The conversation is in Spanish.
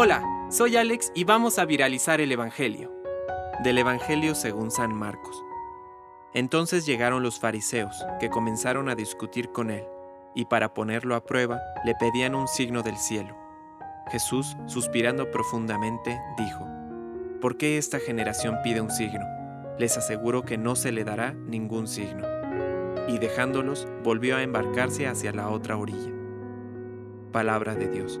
Hola, soy Alex y vamos a viralizar el Evangelio. Del Evangelio según San Marcos. Entonces llegaron los fariseos, que comenzaron a discutir con él, y para ponerlo a prueba le pedían un signo del cielo. Jesús, suspirando profundamente, dijo, ¿Por qué esta generación pide un signo? Les aseguro que no se le dará ningún signo. Y dejándolos, volvió a embarcarse hacia la otra orilla. Palabra de Dios.